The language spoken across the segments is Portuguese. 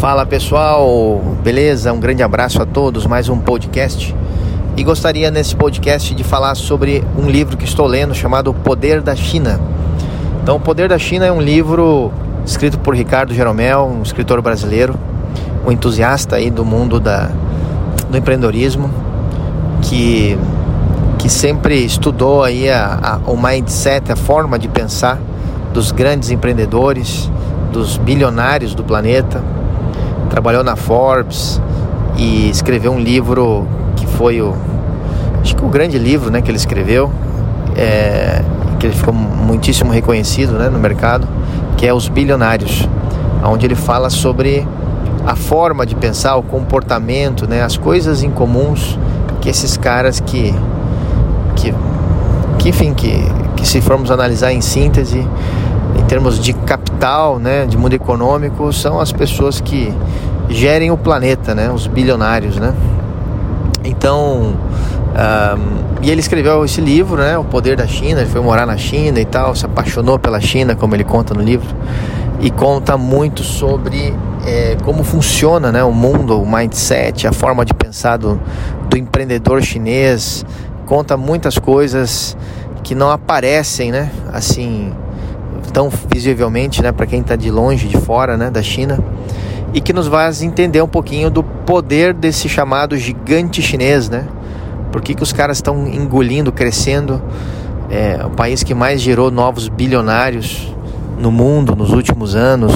Fala pessoal, beleza? Um grande abraço a todos, mais um podcast. E gostaria nesse podcast de falar sobre um livro que estou lendo chamado O Poder da China. Então, O Poder da China é um livro escrito por Ricardo Jeromel, um escritor brasileiro, um entusiasta aí do mundo da, do empreendedorismo, que, que sempre estudou aí a, a, o mindset, a forma de pensar dos grandes empreendedores, dos bilionários do planeta. Trabalhou na Forbes e escreveu um livro que foi o acho que o grande livro, né, que ele escreveu, é, que ele ficou muitíssimo reconhecido, né, no mercado, que é Os Bilionários, onde ele fala sobre a forma de pensar, o comportamento, né, as coisas incomuns que esses caras que que, que enfim, que, que se formos analisar em síntese, em termos de capital, né, de mundo econômico, são as pessoas que gerem o planeta, né, os bilionários, né. Então, um, e ele escreveu esse livro, né, O Poder da China. Ele foi morar na China e tal, se apaixonou pela China, como ele conta no livro, e conta muito sobre é, como funciona, né, o mundo, o mindset, a forma de pensar do, do empreendedor chinês. Conta muitas coisas que não aparecem, né, assim tão visivelmente, né, para quem está de longe, de fora, né, da China e que nos faz entender um pouquinho do poder desse chamado gigante chinês, né? Por que, que os caras estão engolindo, crescendo? É o país que mais gerou novos bilionários no mundo nos últimos anos,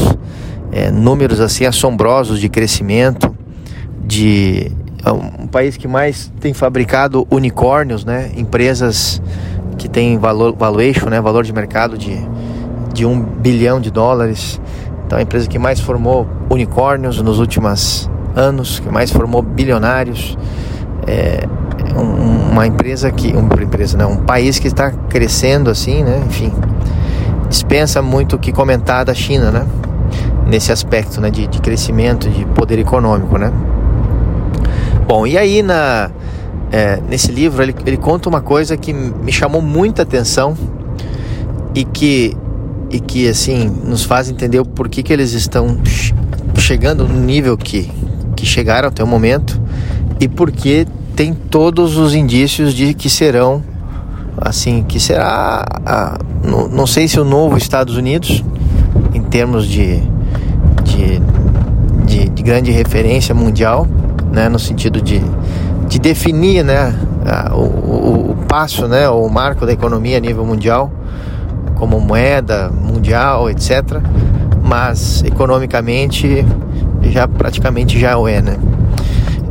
é, números assim assombrosos de crescimento, de é um país que mais tem fabricado unicórnios, né? Empresas que têm valor, valuation, né? Valor de mercado de, de um bilhão de dólares. Então, a empresa que mais formou unicórnios nos últimos anos, que mais formou bilionários. É uma empresa que. Uma empresa, não, um país que está crescendo assim, né? Enfim, dispensa muito o que comentar da China, né? Nesse aspecto né? de, de crescimento, de poder econômico, né? Bom, e aí na, é, nesse livro ele, ele conta uma coisa que me chamou muita atenção e que e que assim nos faz entender o porquê que eles estão chegando no nível que, que chegaram até o momento e porque tem todos os indícios de que serão assim que será a, no, não sei se o novo Estados Unidos em termos de, de, de, de grande referência mundial né no sentido de, de definir né a, o, o, o passo né o marco da economia a nível mundial como moeda mundial, etc. Mas economicamente já praticamente já é, né?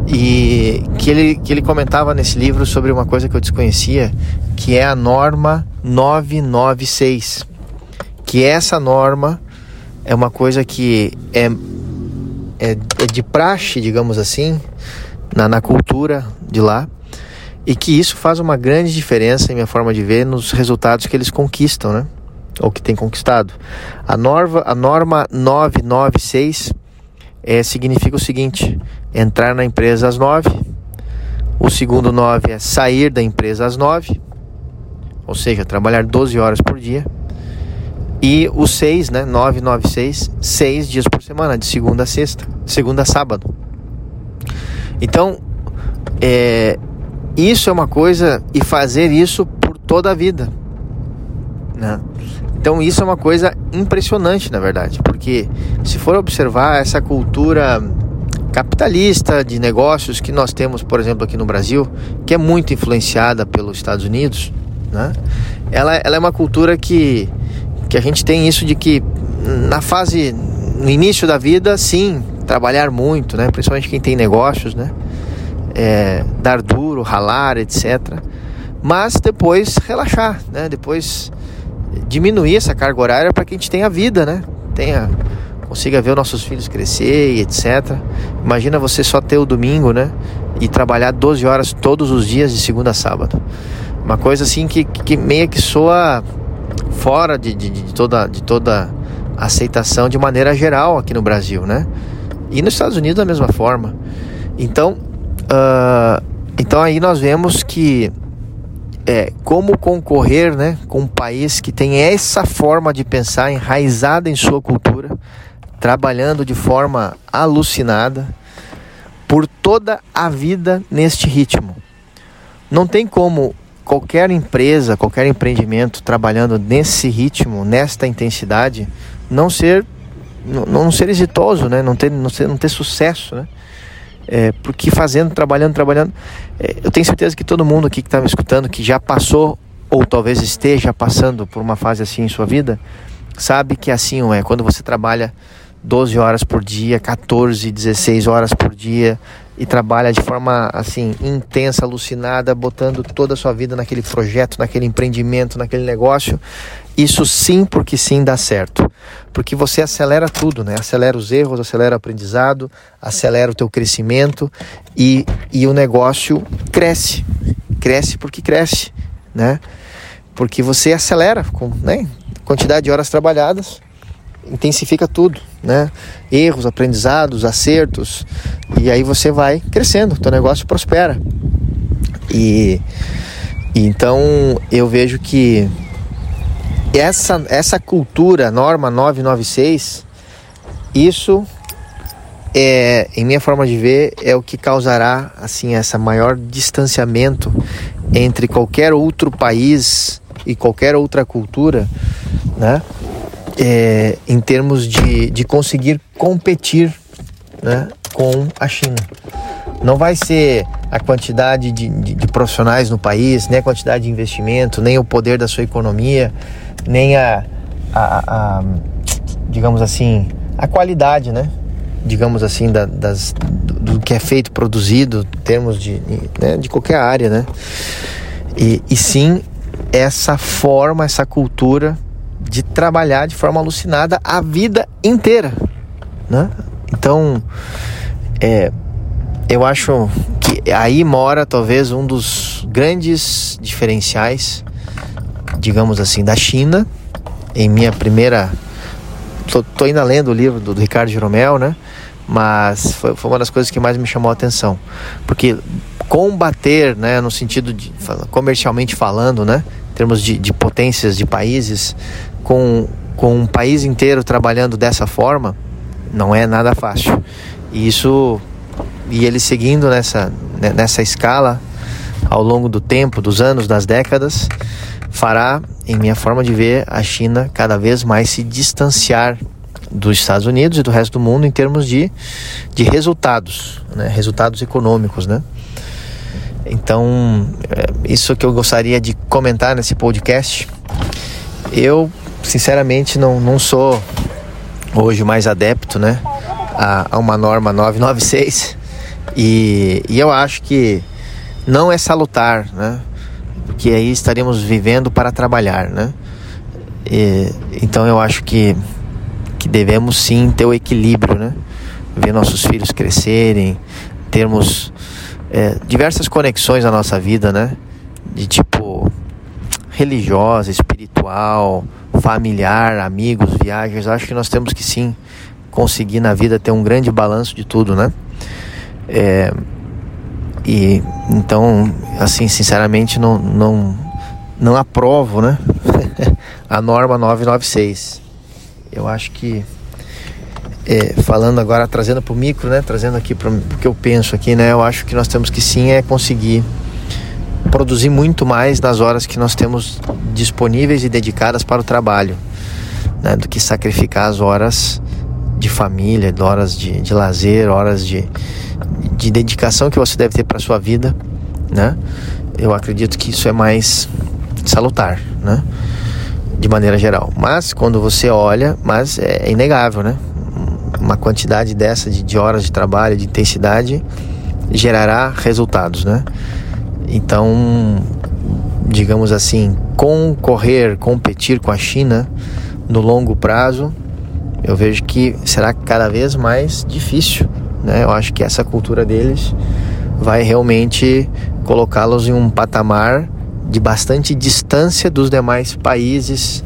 E que ele, que ele comentava nesse livro sobre uma coisa que eu desconhecia, que é a norma 996. Que essa norma é uma coisa que é, é, é de praxe, digamos assim, na, na cultura de lá e que isso faz uma grande diferença em minha forma de ver nos resultados que eles conquistam, né? Ou que tem conquistado. A norma, a norma 996 é, significa o seguinte: entrar na empresa às 9. O segundo 9 é sair da empresa às 9, ou seja, trabalhar 12 horas por dia. E o 6, né, 996, 6 dias por semana, de segunda a sexta, segunda a sábado. Então, é, isso é uma coisa, e fazer isso por toda a vida. Né? Então isso é uma coisa impressionante, na verdade, porque se for observar essa cultura capitalista de negócios que nós temos, por exemplo, aqui no Brasil, que é muito influenciada pelos Estados Unidos, né? Ela, ela é uma cultura que, que a gente tem isso de que na fase, no início da vida, sim, trabalhar muito, né? Principalmente quem tem negócios, né? É, dar duro, ralar, etc. Mas depois relaxar, né? Depois diminuir essa carga horária para que a gente tenha vida, né? Tenha consiga ver os nossos filhos crescer e etc. Imagina você só ter o domingo, né? E trabalhar 12 horas todos os dias de segunda a sábado. Uma coisa assim que, que meio que soa fora de, de, de toda, de toda aceitação de maneira geral aqui no Brasil, né? E nos Estados Unidos da mesma forma. Então, uh, então aí nós vemos que é, como concorrer né, com um país que tem essa forma de pensar enraizada em sua cultura, trabalhando de forma alucinada por toda a vida neste ritmo. Não tem como qualquer empresa, qualquer empreendimento trabalhando nesse ritmo, nesta intensidade, não ser não, não ser exitoso, né? Não ter não, ser, não ter sucesso, né? É, porque fazendo, trabalhando, trabalhando, é, eu tenho certeza que todo mundo aqui que está me escutando, que já passou ou talvez esteja passando por uma fase assim em sua vida, sabe que assim é. Quando você trabalha 12 horas por dia, 14, 16 horas por dia e trabalha de forma assim intensa, alucinada, botando toda a sua vida naquele projeto, naquele empreendimento, naquele negócio, isso sim, porque sim dá certo. Porque você acelera tudo, né? Acelera os erros, acelera o aprendizado, acelera o teu crescimento e, e o negócio cresce. Cresce porque cresce, né? Porque você acelera com né? quantidade de horas trabalhadas intensifica tudo, né? Erros, aprendizados, acertos, e aí você vai crescendo, teu negócio prospera. E, e então eu vejo que essa essa cultura norma 996 isso é, em minha forma de ver, é o que causará assim essa maior distanciamento entre qualquer outro país e qualquer outra cultura, né? É, em termos de, de conseguir competir né, com a China. Não vai ser a quantidade de, de, de, profissionais no país, nem a quantidade de investimento, nem o poder da sua economia, nem a, a, a digamos assim, a qualidade, né? Digamos assim, da, das, do, do, que é feito, produzido, em termos de, né, de qualquer área, né? E, e sim essa forma, essa cultura de trabalhar de forma alucinada a vida inteira, né? Então, é, eu acho que aí mora talvez um dos grandes diferenciais, digamos assim, da China. Em minha primeira, tô, tô ainda lendo o livro do, do Ricardo Jeromel, né? Mas foi, foi uma das coisas que mais me chamou a atenção, porque combater, né, no sentido de comercialmente falando, né, em termos de, de potências de países, com, com um país inteiro trabalhando dessa forma, não é nada fácil. E isso e ele seguindo nessa, né, nessa escala ao longo do tempo, dos anos, das décadas, fará, em minha forma de ver, a China cada vez mais se distanciar dos Estados Unidos e do resto do mundo em termos de, de resultados, né? resultados econômicos, né? Então, é isso que eu gostaria de comentar nesse podcast. Eu sinceramente não, não sou hoje mais adepto né, a, a uma norma 996 e, e eu acho que não é salutar, né? Porque aí estaríamos vivendo para trabalhar, né? E, então eu acho que, que devemos sim ter o equilíbrio, né? Ver nossos filhos crescerem, termos é, diversas conexões na nossa vida, né? De tipo religiosa, espiritual, familiar, amigos, viagens, acho que nós temos que sim conseguir na vida ter um grande balanço de tudo, né? É, e então, assim, sinceramente, não, não, não aprovo, né? a norma 996. Eu acho que, é, falando agora, trazendo para o micro, né? Trazendo aqui para o que eu penso aqui, né? Eu acho que nós temos que sim é conseguir produzir muito mais nas horas que nós temos disponíveis e dedicadas para o trabalho, né, do que sacrificar as horas de família, horas de, de lazer, horas de, de dedicação que você deve ter para sua vida, né? Eu acredito que isso é mais salutar, né? De maneira geral. Mas quando você olha, mas é inegável, né? Uma quantidade dessa de, de horas de trabalho, de intensidade, gerará resultados, né? Então, digamos assim, concorrer, competir com a China no longo prazo, eu vejo que será cada vez mais difícil. Né? Eu acho que essa cultura deles vai realmente colocá-los em um patamar de bastante distância dos demais países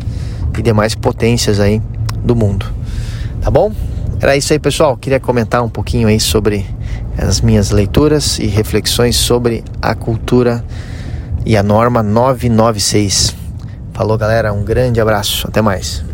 e demais potências aí do mundo. Tá bom? Era isso aí, pessoal. Queria comentar um pouquinho aí sobre as minhas leituras e reflexões sobre a cultura e a norma 996. Falou, galera, um grande abraço, até mais.